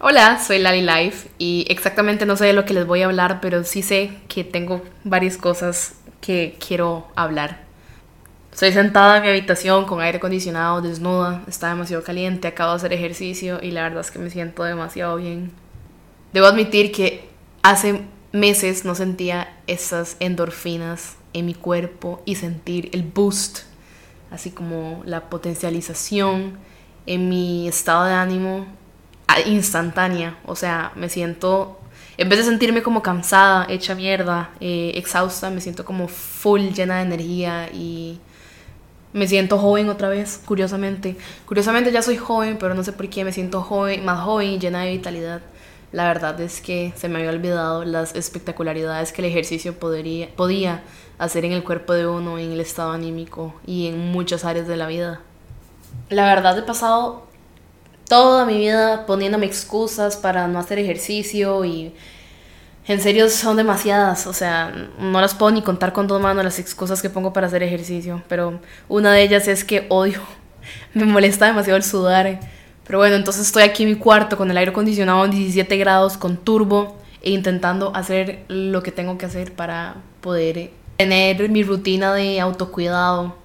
Hola, soy Lali Life y exactamente no sé de lo que les voy a hablar, pero sí sé que tengo varias cosas que quiero hablar. Estoy sentada en mi habitación con aire acondicionado, desnuda, está demasiado caliente, acabo de hacer ejercicio y la verdad es que me siento demasiado bien. Debo admitir que hace meses no sentía esas endorfinas en mi cuerpo y sentir el boost, así como la potencialización en mi estado de ánimo instantánea. O sea, me siento, en vez de sentirme como cansada, hecha mierda, eh, exhausta, me siento como full, llena de energía y me siento joven otra vez, curiosamente. Curiosamente ya soy joven, pero no sé por qué me siento joven, más joven llena de vitalidad. La verdad es que se me había olvidado las espectacularidades que el ejercicio podría, podía hacer en el cuerpo de uno, en el estado anímico y en muchas áreas de la vida. La verdad he pasado toda mi vida poniéndome excusas para no hacer ejercicio y en serio son demasiadas, o sea, no las puedo ni contar con dos manos las excusas que pongo para hacer ejercicio, pero una de ellas es que odio, me molesta demasiado el sudar. Pero bueno, entonces estoy aquí en mi cuarto con el aire acondicionado en 17 grados, con turbo, e intentando hacer lo que tengo que hacer para poder tener mi rutina de autocuidado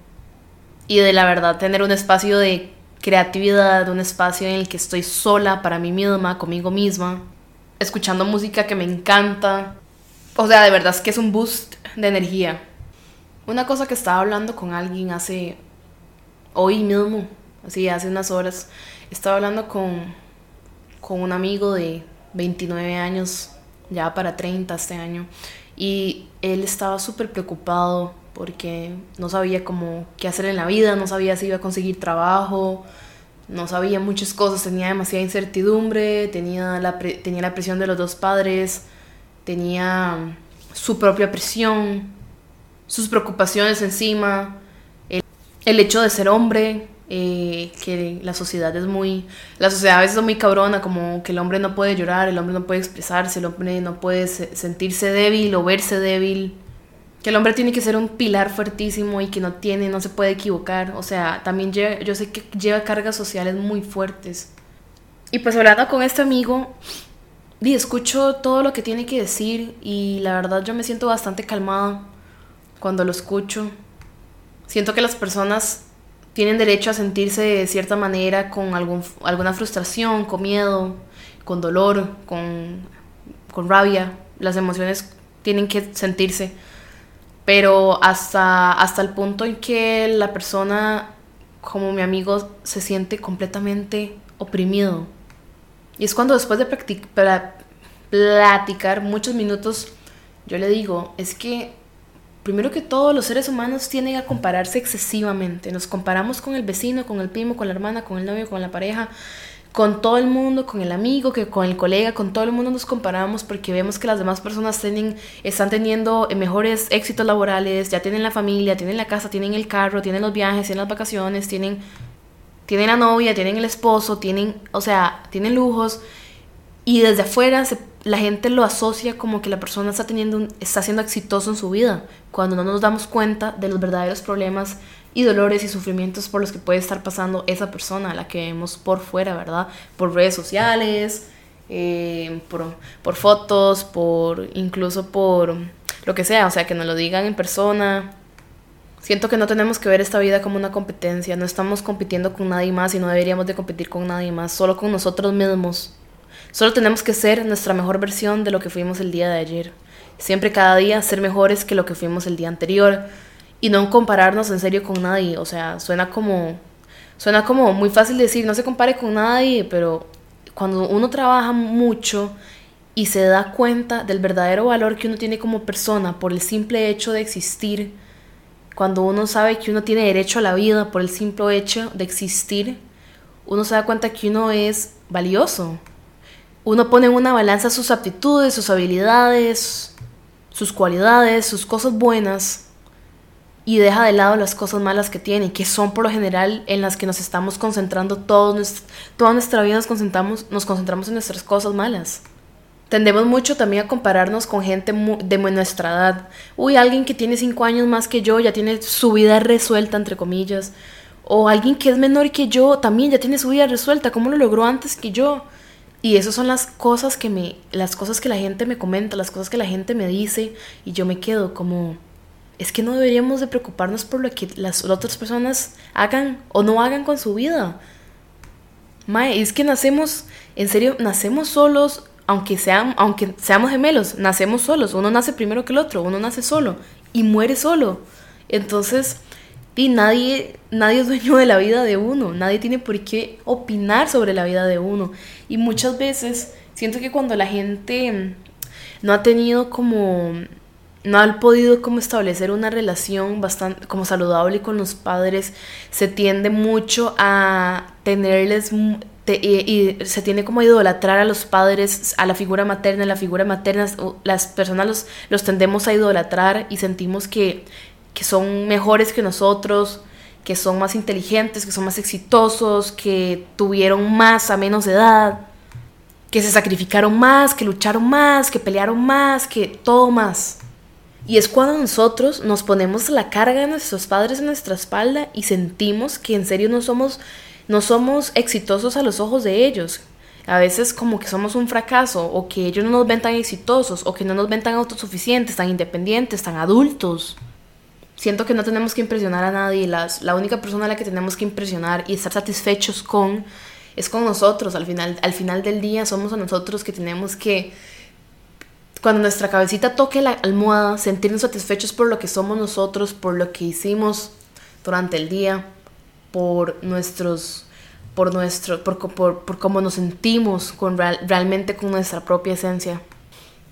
y de la verdad tener un espacio de creatividad, un espacio en el que estoy sola para mí misma, conmigo misma, escuchando música que me encanta. O sea, de verdad es que es un boost de energía. Una cosa que estaba hablando con alguien hace hoy mismo, así hace unas horas, estaba hablando con, con un amigo de 29 años, ya para 30 este año, y él estaba súper preocupado porque no sabía cómo qué hacer en la vida, no sabía si iba a conseguir trabajo, no sabía muchas cosas, tenía demasiada incertidumbre, tenía la, tenía la presión de los dos padres, tenía su propia presión, sus preocupaciones encima, el, hecho de ser hombre, eh, que la sociedad es muy, la sociedad a veces es muy cabrona, como que el hombre no puede llorar, el hombre no puede expresarse, el hombre no puede sentirse débil o verse débil que el hombre tiene que ser un pilar fuertísimo y que no tiene, no se puede equivocar. O sea, también yo sé que lleva cargas sociales muy fuertes. Y pues hablando con este amigo, y escucho todo lo que tiene que decir y la verdad yo me siento bastante calmada cuando lo escucho. Siento que las personas tienen derecho a sentirse de cierta manera con algún, alguna frustración, con miedo, con dolor, con, con rabia. Las emociones tienen que sentirse pero hasta, hasta el punto en que la persona, como mi amigo, se siente completamente oprimido. Y es cuando después de platicar muchos minutos, yo le digo, es que primero que todo los seres humanos tienden a compararse excesivamente. Nos comparamos con el vecino, con el primo, con la hermana, con el novio, con la pareja con todo el mundo, con el amigo, que con el colega, con todo el mundo nos comparamos porque vemos que las demás personas tienen, están teniendo mejores éxitos laborales, ya tienen la familia, tienen la casa, tienen el carro, tienen los viajes, tienen las vacaciones, tienen, tienen la novia, tienen el esposo, tienen, o sea, tienen lujos. Y desde afuera la gente lo asocia como que la persona está teniendo, está siendo exitoso en su vida, cuando no nos damos cuenta de los verdaderos problemas y dolores y sufrimientos por los que puede estar pasando esa persona, a la que vemos por fuera, ¿verdad? Por redes sociales, eh, por, por, fotos, por incluso por lo que sea, o sea, que nos lo digan en persona. Siento que no tenemos que ver esta vida como una competencia, no estamos compitiendo con nadie más y no deberíamos de competir con nadie más, solo con nosotros mismos. Solo tenemos que ser nuestra mejor versión de lo que fuimos el día de ayer. Siempre cada día ser mejores que lo que fuimos el día anterior y no compararnos en serio con nadie. O sea, suena como, suena como muy fácil decir, no se compare con nadie, pero cuando uno trabaja mucho y se da cuenta del verdadero valor que uno tiene como persona por el simple hecho de existir, cuando uno sabe que uno tiene derecho a la vida por el simple hecho de existir, uno se da cuenta que uno es valioso. Uno pone en una balanza sus aptitudes, sus habilidades, sus cualidades, sus cosas buenas y deja de lado las cosas malas que tiene, que son por lo general en las que nos estamos concentrando todos, toda nuestra vida nos concentramos, nos concentramos en nuestras cosas malas. Tendemos mucho también a compararnos con gente de nuestra edad. Uy, alguien que tiene cinco años más que yo ya tiene su vida resuelta, entre comillas. O alguien que es menor que yo también ya tiene su vida resuelta. ¿Cómo lo logró antes que yo? Y esas son las cosas que me, las cosas que la gente me comenta, las cosas que la gente me dice y yo me quedo como, es que no deberíamos de preocuparnos por lo que las otras personas hagan o no hagan con su vida. Mae, es que nacemos, en serio, nacemos solos, aunque, sean, aunque seamos gemelos, nacemos solos. Uno nace primero que el otro, uno nace solo y muere solo. Entonces, y nadie, nadie es dueño de la vida de uno, nadie tiene por qué opinar sobre la vida de uno. Y muchas veces siento que cuando la gente no ha tenido como, no ha podido como establecer una relación bastante como saludable con los padres, se tiende mucho a tenerles y, se tiende como a idolatrar a los padres, a la figura materna, la figura materna, las personas los, los tendemos a idolatrar y sentimos que que son mejores que nosotros, que son más inteligentes, que son más exitosos, que tuvieron más a menos edad, que se sacrificaron más, que lucharon más, que pelearon más, que todo más. Y es cuando nosotros nos ponemos la carga de nuestros padres en nuestra espalda y sentimos que en serio no somos, no somos exitosos a los ojos de ellos. A veces como que somos un fracaso o que ellos no nos ven tan exitosos o que no nos ven tan autosuficientes, tan independientes, tan adultos siento que no tenemos que impresionar a nadie. Las, la única persona a la que tenemos que impresionar y estar satisfechos con es con nosotros. Al final, al final del día somos a nosotros que tenemos que, cuando nuestra cabecita toque la almohada, sentirnos satisfechos por lo que somos nosotros, por lo que hicimos durante el día, por nuestros por nuestro por, cómo nos sentimos con realmente con nuestra propia esencia.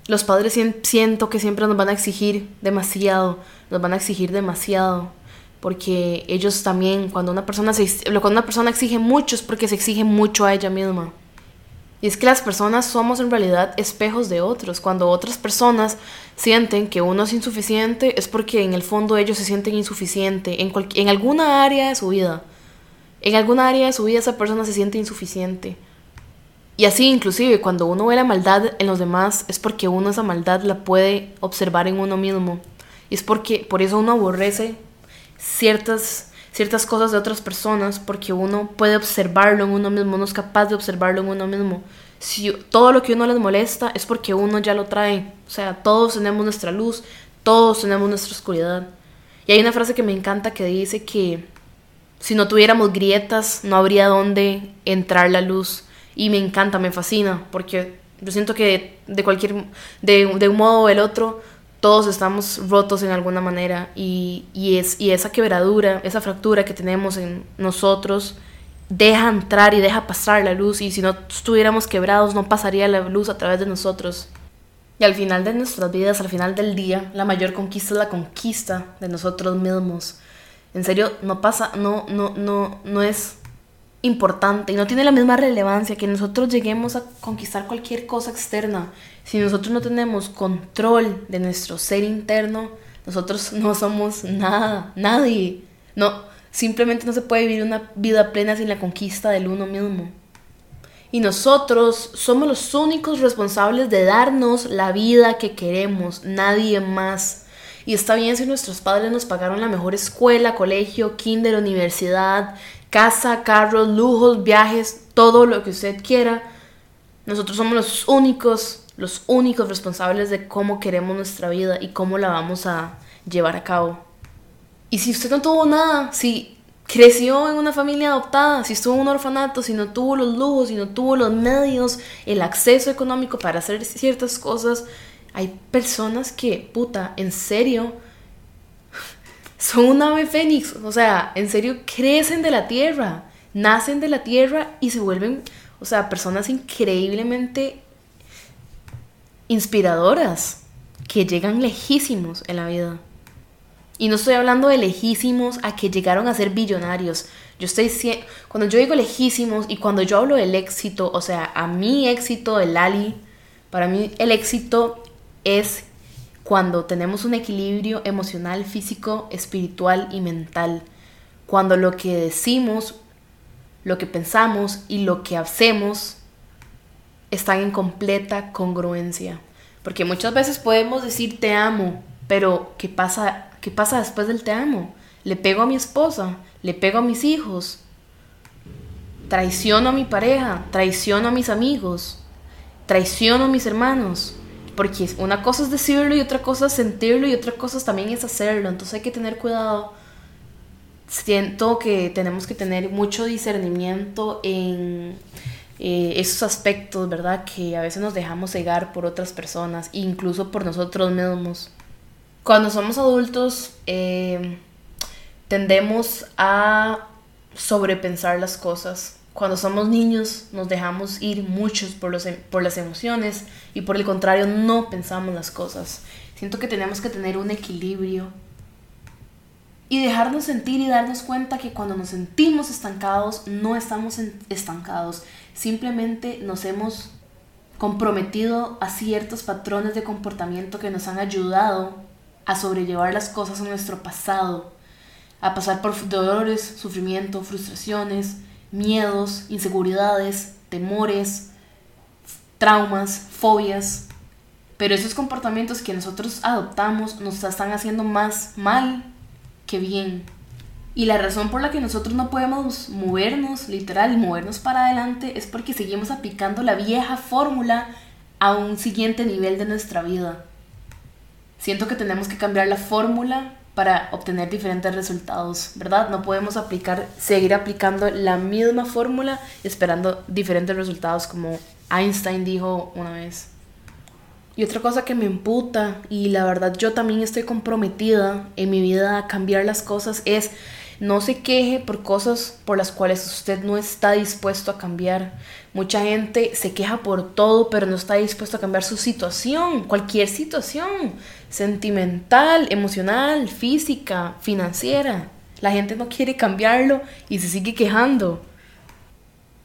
Los padres siento que siempre nos van a exigir demasiado, nos van a exigir demasiado, porque ellos también, cuando una persona, se, cuando una persona exige mucho es porque se exige mucho a ella misma. Y es que las personas somos en realidad espejos de otros. Cuando otras personas sienten que uno es insuficiente es porque en el fondo ellos se sienten insuficientes en, en alguna área de su vida. En alguna área de su vida esa persona se siente insuficiente. Y así inclusive cuando uno ve la maldad en los demás es porque uno esa maldad la puede observar en uno mismo. Y es porque por eso uno aborrece ciertas, ciertas cosas de otras personas porque uno puede observarlo en uno mismo, uno es capaz de observarlo en uno mismo. Si todo lo que uno les molesta es porque uno ya lo trae. O sea, todos tenemos nuestra luz, todos tenemos nuestra oscuridad. Y hay una frase que me encanta que dice que si no tuviéramos grietas no habría dónde entrar la luz. Y me encanta, me fascina, porque yo siento que de cualquier, de, de un modo o el otro, todos estamos rotos en alguna manera y, y, es, y esa quebradura, esa fractura que tenemos en nosotros, deja entrar y deja pasar la luz y si no estuviéramos quebrados no pasaría la luz a través de nosotros. Y al final de nuestras vidas, al final del día, la mayor conquista es la conquista de nosotros mismos. En serio, no pasa, no, no, no, no es importante y no tiene la misma relevancia que nosotros lleguemos a conquistar cualquier cosa externa. Si nosotros no tenemos control de nuestro ser interno, nosotros no somos nada, nadie. No, simplemente no se puede vivir una vida plena sin la conquista del uno mismo. Y nosotros somos los únicos responsables de darnos la vida que queremos, nadie más. Y está bien si nuestros padres nos pagaron la mejor escuela, colegio, kinder, universidad, casa, carros, lujos, viajes, todo lo que usted quiera. Nosotros somos los únicos, los únicos responsables de cómo queremos nuestra vida y cómo la vamos a llevar a cabo. Y si usted no tuvo nada, si creció en una familia adoptada, si estuvo en un orfanato, si no tuvo los lujos, si no tuvo los medios, el acceso económico para hacer ciertas cosas, hay personas que, puta, en serio, son un ave fénix, o sea, en serio crecen de la tierra, nacen de la tierra y se vuelven, o sea, personas increíblemente inspiradoras, que llegan lejísimos en la vida. Y no estoy hablando de lejísimos a que llegaron a ser billonarios. Yo estoy cuando yo digo lejísimos y cuando yo hablo del éxito, o sea, a mi éxito, el Ali, para mí el éxito es cuando tenemos un equilibrio emocional, físico, espiritual y mental, cuando lo que decimos, lo que pensamos y lo que hacemos están en completa congruencia. Porque muchas veces podemos decir te amo, pero ¿qué pasa, qué pasa después del te amo? Le pego a mi esposa, le pego a mis hijos. traiciono a mi pareja, traiciono a mis amigos, traiciono a mis hermanos. Porque una cosa es decirlo y otra cosa es sentirlo y otra cosa también es hacerlo. Entonces hay que tener cuidado. Siento que tenemos que tener mucho discernimiento en eh, esos aspectos, ¿verdad? Que a veces nos dejamos cegar por otras personas, incluso por nosotros mismos. Cuando somos adultos, eh, tendemos a sobrepensar las cosas. Cuando somos niños nos dejamos ir muchos por, los, em, por las emociones y por el contrario no pensamos las cosas. Siento que tenemos que tener un equilibrio y dejarnos sentir y darnos cuenta que cuando nos sentimos estancados no estamos estancados, simplemente nos hemos comprometido a ciertos patrones de comportamiento que nos han ayudado a sobrellevar las cosas en nuestro pasado, a pasar por dolores, sufrimiento, frustraciones, miedos, inseguridades, temores, traumas, fobias. Pero esos comportamientos que nosotros adoptamos nos están haciendo más mal que bien. Y la razón por la que nosotros no podemos movernos, literal, movernos para adelante, es porque seguimos aplicando la vieja fórmula a un siguiente nivel de nuestra vida. Siento que tenemos que cambiar la fórmula para obtener diferentes resultados, ¿verdad? No podemos aplicar, seguir aplicando la misma fórmula esperando diferentes resultados como Einstein dijo una vez. Y otra cosa que me imputa, y la verdad yo también estoy comprometida en mi vida a cambiar las cosas, es no se queje por cosas por las cuales usted no está dispuesto a cambiar. Mucha gente se queja por todo, pero no está dispuesto a cambiar su situación, cualquier situación, sentimental, emocional, física, financiera. La gente no quiere cambiarlo y se sigue quejando.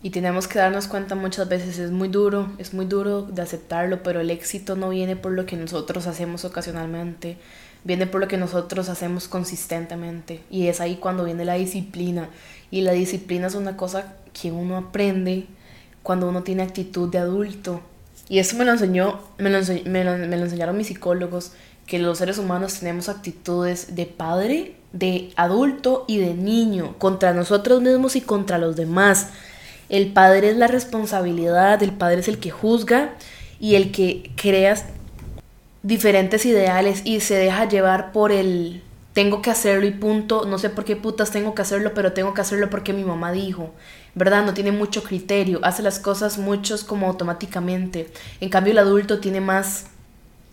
Y tenemos que darnos cuenta muchas veces, es muy duro, es muy duro de aceptarlo, pero el éxito no viene por lo que nosotros hacemos ocasionalmente, viene por lo que nosotros hacemos consistentemente. Y es ahí cuando viene la disciplina. Y la disciplina es una cosa que uno aprende cuando uno tiene actitud de adulto. Y eso me lo enseñó, me lo, me lo, me lo enseñaron mis psicólogos, que los seres humanos tenemos actitudes de padre, de adulto y de niño, contra nosotros mismos y contra los demás. El padre es la responsabilidad, el padre es el que juzga y el que crea diferentes ideales y se deja llevar por el tengo que hacerlo y punto, no sé por qué putas tengo que hacerlo, pero tengo que hacerlo porque mi mamá dijo, ¿verdad? No tiene mucho criterio, hace las cosas muchos como automáticamente. En cambio el adulto tiene más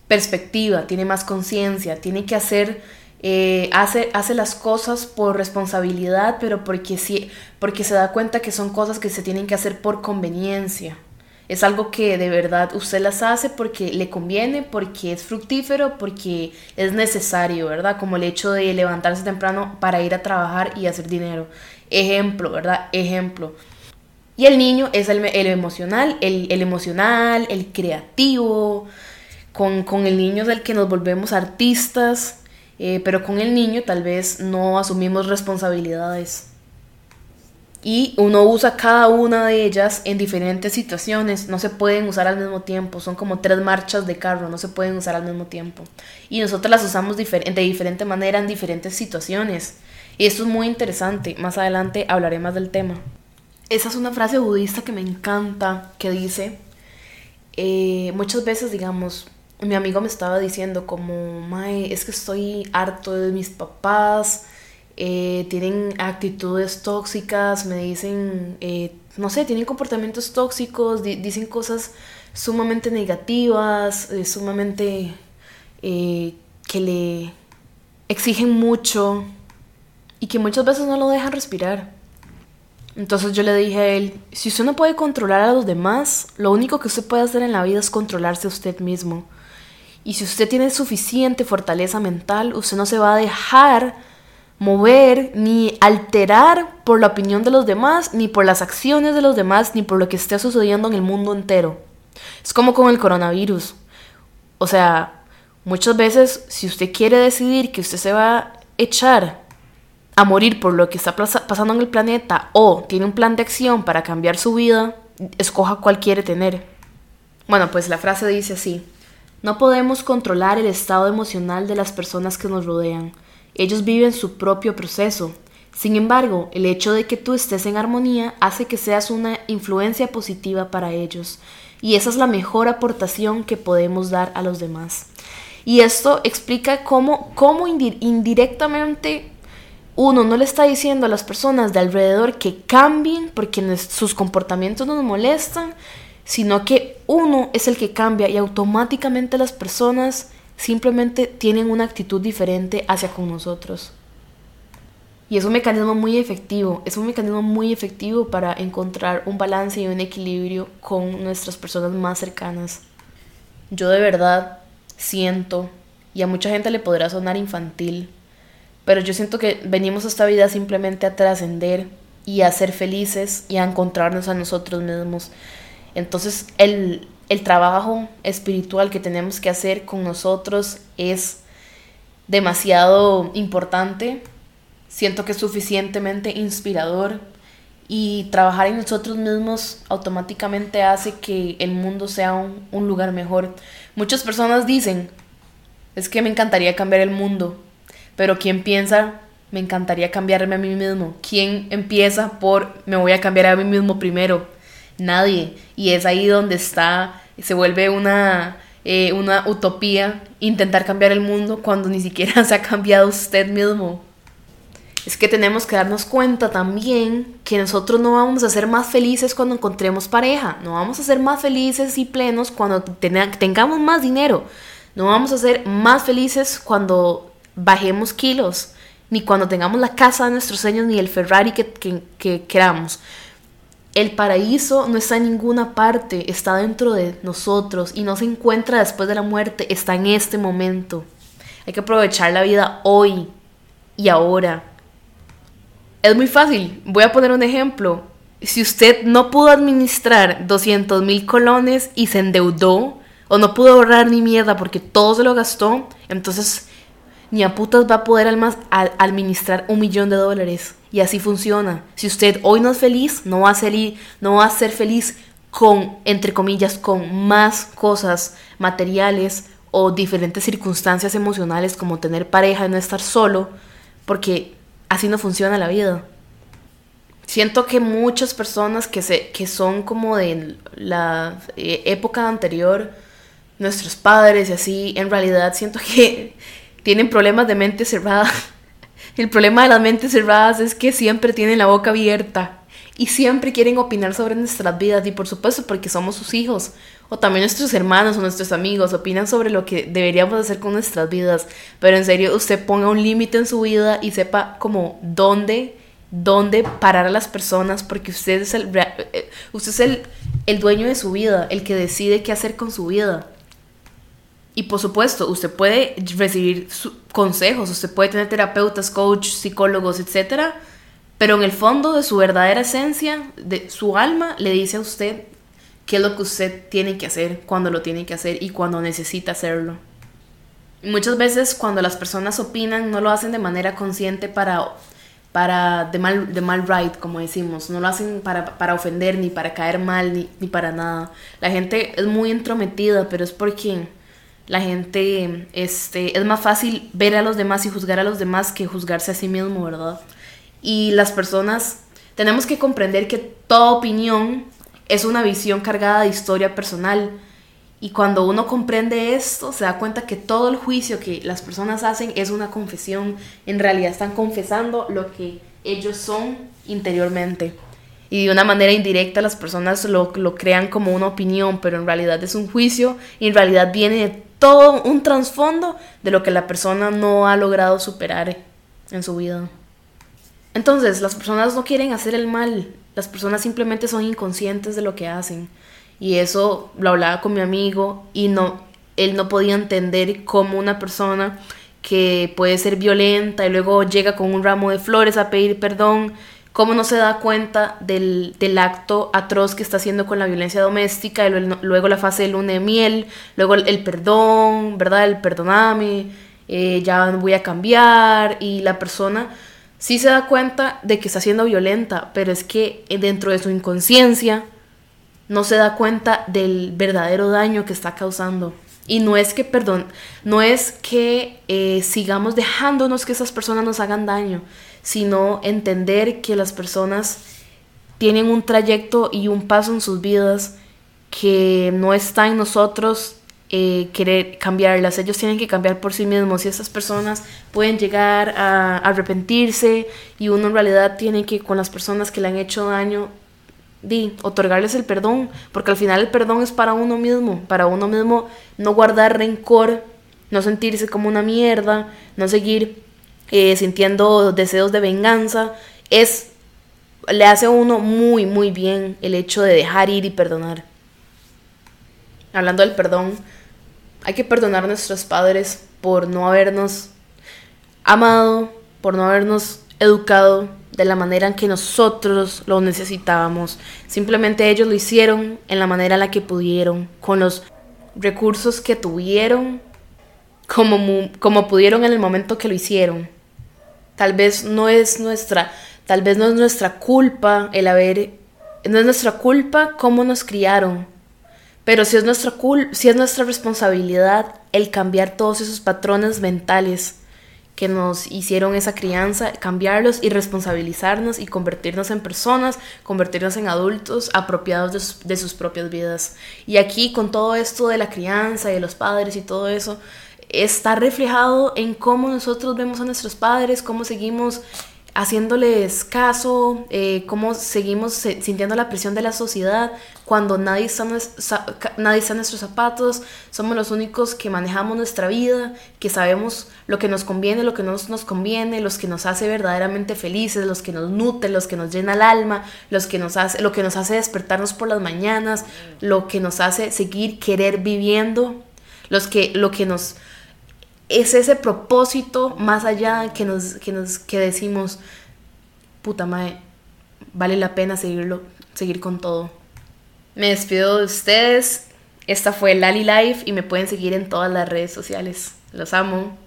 perspectiva, tiene más conciencia, tiene que hacer, eh, hace, hace las cosas por responsabilidad, pero porque, sí, porque se da cuenta que son cosas que se tienen que hacer por conveniencia. Es algo que de verdad usted las hace porque le conviene, porque es fructífero, porque es necesario, ¿verdad? Como el hecho de levantarse temprano para ir a trabajar y hacer dinero. Ejemplo, ¿verdad? Ejemplo. Y el niño es el, emocional, el, emocional, el creativo. Con, con, el niño es el que nos volvemos artistas, eh, pero con el niño tal vez no asumimos responsabilidades y uno usa cada una de ellas en diferentes situaciones, no se pueden usar al mismo tiempo, son como tres marchas de carro, no se pueden usar al mismo tiempo. Y nosotros las usamos de diferente manera en diferentes situaciones. Y esto es muy interesante, más adelante hablaré más del tema. Esa es una frase budista que me encanta, que dice, eh, muchas veces digamos, mi amigo me estaba diciendo como, es que estoy harto de mis papás, eh, tienen actitudes tóxicas, me dicen, eh, no sé, tienen comportamientos tóxicos, dicen cosas sumamente negativas, eh, sumamente que le exigen mucho y que muchas veces no lo dejan respirar. Entonces yo le dije a él, si usted no puede controlar a los demás, lo único que usted puede hacer en la vida es controlarse a usted mismo. Y si usted tiene suficiente fortaleza mental, usted no se va a dejar mover ni alterar por la opinión de los demás, ni por las acciones de los demás, ni por lo que esté sucediendo en el mundo entero. Es como con el coronavirus. O sea, muchas veces si usted quiere decidir que usted se va a echar a morir por lo que está pasando en el planeta o tiene un plan de acción para cambiar su vida, escoja cuál quiere tener. Bueno, pues la frase dice así, no podemos controlar el estado emocional de las personas que nos rodean ellos viven su propio proceso. Sin embargo, el hecho de que tú estés en armonía hace que seas una influencia positiva para ellos. Y esa es la mejor aportación que podemos dar a los demás. Y esto explica cómo, cómo indirectamente uno no le está diciendo a las personas de alrededor que cambien porque sus comportamientos nos molestan, sino que uno es el que cambia y automáticamente las personas simplemente tienen una actitud diferente hacia con nosotros. Y es un mecanismo muy efectivo, es un mecanismo muy efectivo para encontrar un balance y un equilibrio con nuestras personas más cercanas. Yo de verdad siento, y a mucha gente le podrá sonar infantil, pero yo siento que venimos a esta vida simplemente a trascender y a ser felices y a encontrarnos a nosotros mismos. Entonces el, el trabajo espiritual que tenemos que hacer con nosotros es demasiado importante. Siento que es suficientemente inspirador y trabajar en nosotros mismos automáticamente hace que el mundo sea un, lugar mejor. Muchas personas dicen, es que me encantaría cambiar el mundo, pero ¿quién piensa, me encantaría cambiarme a mí mismo? ¿Quién empieza por, me voy a cambiar a mí mismo primero? Nadie. Y es ahí donde está, se vuelve una, eh, una utopía intentar cambiar el mundo cuando ni siquiera se ha cambiado usted mismo. Es que tenemos que darnos cuenta también que nosotros no vamos a ser más felices cuando encontremos pareja, no vamos a ser más felices y plenos cuando tengamos más dinero, no vamos a ser más felices cuando bajemos kilos, ni cuando tengamos la casa de nuestros sueños, ni el Ferrari que, que, queramos. El paraíso no está en ninguna parte, está dentro de nosotros y no se encuentra después de la muerte, está en este momento. Hay que aprovechar la vida hoy y ahora. Es muy fácil, voy a poner un ejemplo. Si usted no pudo administrar 200 mil colones y se endeudó, o no pudo ahorrar ni mierda porque todo se lo gastó, entonces ni a putas va a poder administrar un millón de dólares. Y así funciona. Si usted hoy no es feliz, no va a ser, no va a ser feliz con, entre comillas, con más cosas materiales o diferentes circunstancias emocionales como tener pareja y no estar solo, porque así no funciona la vida. Siento que muchas personas que, se, que son como de la eh, época anterior, nuestros padres y así, en realidad siento que tienen problemas de mente cerrada. El problema de las mentes cerradas es que siempre tienen la boca abierta y siempre quieren opinar sobre nuestras vidas y por supuesto porque somos sus hijos o también nuestros hermanos o nuestros amigos opinan sobre lo que deberíamos hacer con nuestras vidas, pero en serio usted ponga un límite en su vida y sepa como dónde dónde parar a las personas porque usted es el eh, usted es el, el dueño de su vida, el que decide qué hacer con su vida. Y por supuesto, usted puede recibir consejos, usted puede tener terapeutas, coach, psicólogos, etc. Pero en el fondo de su verdadera esencia, de su alma, le dice a usted qué es lo que usted tiene que hacer, cuando lo tiene que hacer y cuando necesita hacerlo. Muchas veces cuando las personas opinan no lo hacen de manera consciente para, para de, mal, de mal right, como decimos. No lo hacen para, para ofender, ni para caer mal, ni, ni para nada. La gente es muy entrometida, pero es porque la gente, este, es más fácil ver a los demás y juzgar a los demás que juzgarse a sí mismo, ¿verdad? Y las personas tenemos que comprender que toda opinión es una visión cargada de historia personal. Y cuando uno comprende esto, se da cuenta que todo el juicio que las personas hacen es una confesión. En realidad están confesando lo que ellos son interiormente. Y de una manera indirecta las personas lo, lo crean como una opinión, pero en realidad es un juicio y en realidad viene de todo un trasfondo de lo que la persona no ha logrado superar en su vida. Entonces, las personas no quieren hacer el mal, las personas simplemente son inconscientes de lo que hacen. Y eso lo hablaba con mi amigo y no, él no podía entender cómo una persona que puede ser violenta y luego llega con un ramo de flores a pedir perdón cómo no se da cuenta del, acto atroz que está haciendo con la violencia doméstica, y luego la fase de luna de miel, luego el, perdón, ¿verdad? El perdoname, eh, ya voy a cambiar, y la persona sí se da cuenta de que está siendo violenta, pero es que dentro de su inconsciencia no se da cuenta del verdadero daño que está causando. Y no es que, perdón, no es que eh, sigamos dejándonos que esas personas nos hagan daño, sino entender que las personas tienen un trayecto y un paso en sus vidas que no está en nosotros eh, querer cambiarlas, ellos tienen que cambiar por sí mismos. Y esas personas pueden llegar a arrepentirse y uno en realidad tiene que con las personas que le han hecho daño di, otorgarles el perdón, porque al final el perdón es para uno mismo, para uno mismo no guardar rencor, no sentirse como una mierda, no seguir eh, sintiendo deseos de venganza, es le hace a uno muy muy bien el hecho de dejar ir y perdonar. Hablando del perdón, hay que perdonar a nuestros padres por no habernos amado, por no habernos educado de la manera en que nosotros lo necesitábamos. Simplemente ellos lo hicieron en la manera en la que pudieron, con los recursos que tuvieron, como, como pudieron en el momento que lo hicieron. Tal vez no es nuestra, tal vez no es nuestra culpa el haber, no es nuestra culpa cómo nos criaron, pero si es nuestra culpa, si es nuestra responsabilidad el cambiar todos esos patrones mentales que nos hicieron esa crianza, cambiarlos y responsabilizarnos y convertirnos en personas, convertirnos en adultos apropiados de, sus propias vidas. Y aquí con todo esto de la crianza y de los padres y todo eso, está reflejado en cómo nosotros vemos a nuestros padres, cómo seguimos haciéndoles caso, eh, cómo seguimos sintiendo la presión de la sociedad cuando nadie está, en nuestros zapatos, somos los únicos que manejamos nuestra vida, que sabemos lo que nos conviene, lo que no nos conviene, los que nos hace verdaderamente felices, los que nos nutre, los que nos llena el alma, los que nos hace, lo que nos hace despertarnos por las mañanas, lo que nos hace seguir querer viviendo, los que, lo que nos es ese propósito más allá que nos, que nos que decimos, puta madre, vale la pena seguirlo, seguir con todo. Me despido de ustedes. Esta fue Lali Life y me pueden seguir en todas las redes sociales. Los amo.